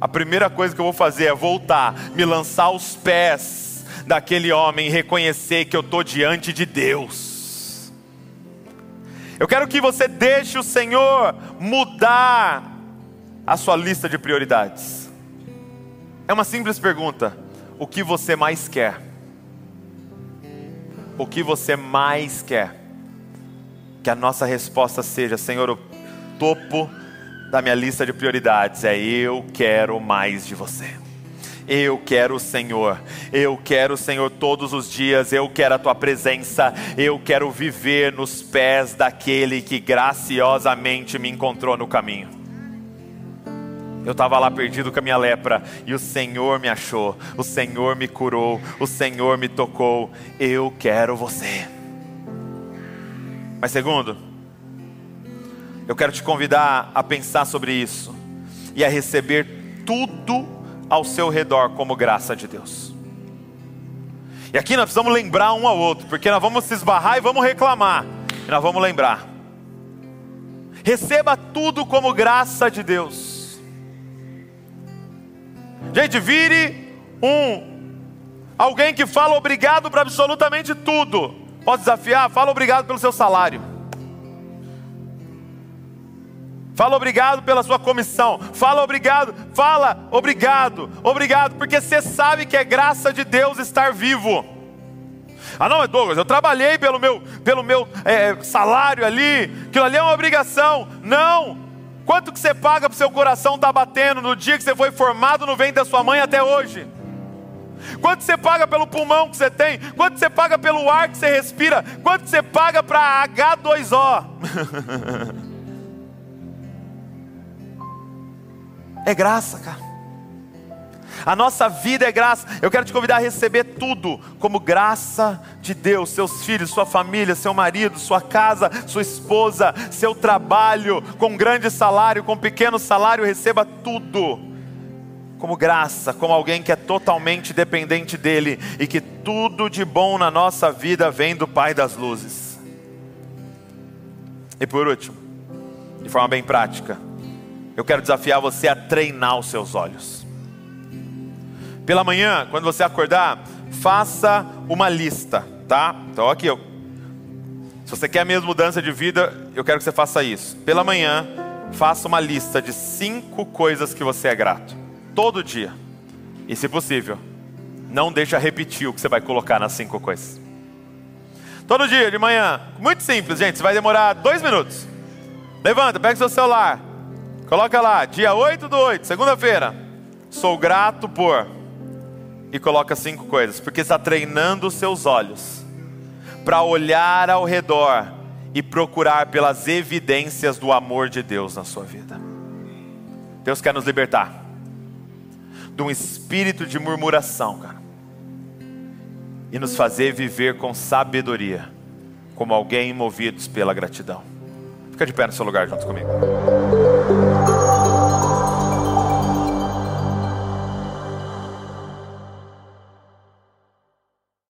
A primeira coisa que eu vou fazer é voltar, me lançar aos pés daquele homem e reconhecer que eu estou diante de Deus. Eu quero que você deixe o Senhor mudar a sua lista de prioridades. É uma simples pergunta: o que você mais quer? O que você mais quer? Que a nossa resposta seja: Senhor, o topo da minha lista de prioridades é eu quero mais de você. Eu quero o Senhor, eu quero o Senhor todos os dias, eu quero a tua presença, eu quero viver nos pés daquele que graciosamente me encontrou no caminho. Eu estava lá perdido com a minha lepra e o Senhor me achou, o Senhor me curou, o Senhor me tocou. Eu quero você. Mas, segundo, eu quero te convidar a pensar sobre isso e a receber tudo ao seu redor como graça de Deus. E aqui nós precisamos lembrar um ao outro, porque nós vamos se esbarrar e vamos reclamar, e nós vamos lembrar. Receba tudo como graça de Deus. Gente, vire um alguém que fala obrigado para absolutamente tudo. Posso desafiar? Fala obrigado pelo seu salário. Fala obrigado pela sua comissão. Fala obrigado. Fala obrigado. Obrigado. Porque você sabe que é graça de Deus estar vivo. Ah, não, Douglas, eu trabalhei pelo meu, pelo meu é, salário ali. Aquilo ali é uma obrigação. Não. Quanto que você paga para o seu coração estar tá batendo no dia que você foi formado no ventre da sua mãe até hoje? Quanto você paga pelo pulmão que você tem? Quanto você paga pelo ar que você respira? Quanto você paga para H2O? é graça, cara. A nossa vida é graça. Eu quero te convidar a receber tudo como graça de Deus. Seus filhos, sua família, seu marido, sua casa, sua esposa, seu trabalho, com grande salário, com pequeno salário, receba tudo como graça, como alguém que é totalmente dependente dele e que tudo de bom na nossa vida vem do Pai das luzes. E por último, de forma bem prática, eu quero desafiar você a treinar os seus olhos. Pela manhã, quando você acordar, faça uma lista, tá? Então aqui, eu, se você quer mesmo mudança de vida, eu quero que você faça isso. Pela manhã, faça uma lista de cinco coisas que você é grato, todo dia. E se possível, não deixa repetir o que você vai colocar nas cinco coisas. Todo dia de manhã. Muito simples, gente. Você vai demorar dois minutos. Levanta, pega seu celular. Coloca lá, dia 8 do 8, segunda-feira. Sou grato por. E coloca cinco coisas. Porque está treinando os seus olhos para olhar ao redor e procurar pelas evidências do amor de Deus na sua vida. Deus quer nos libertar de um espírito de murmuração, cara, e nos fazer viver com sabedoria, como alguém movidos pela gratidão. Fica de pé no seu lugar junto comigo.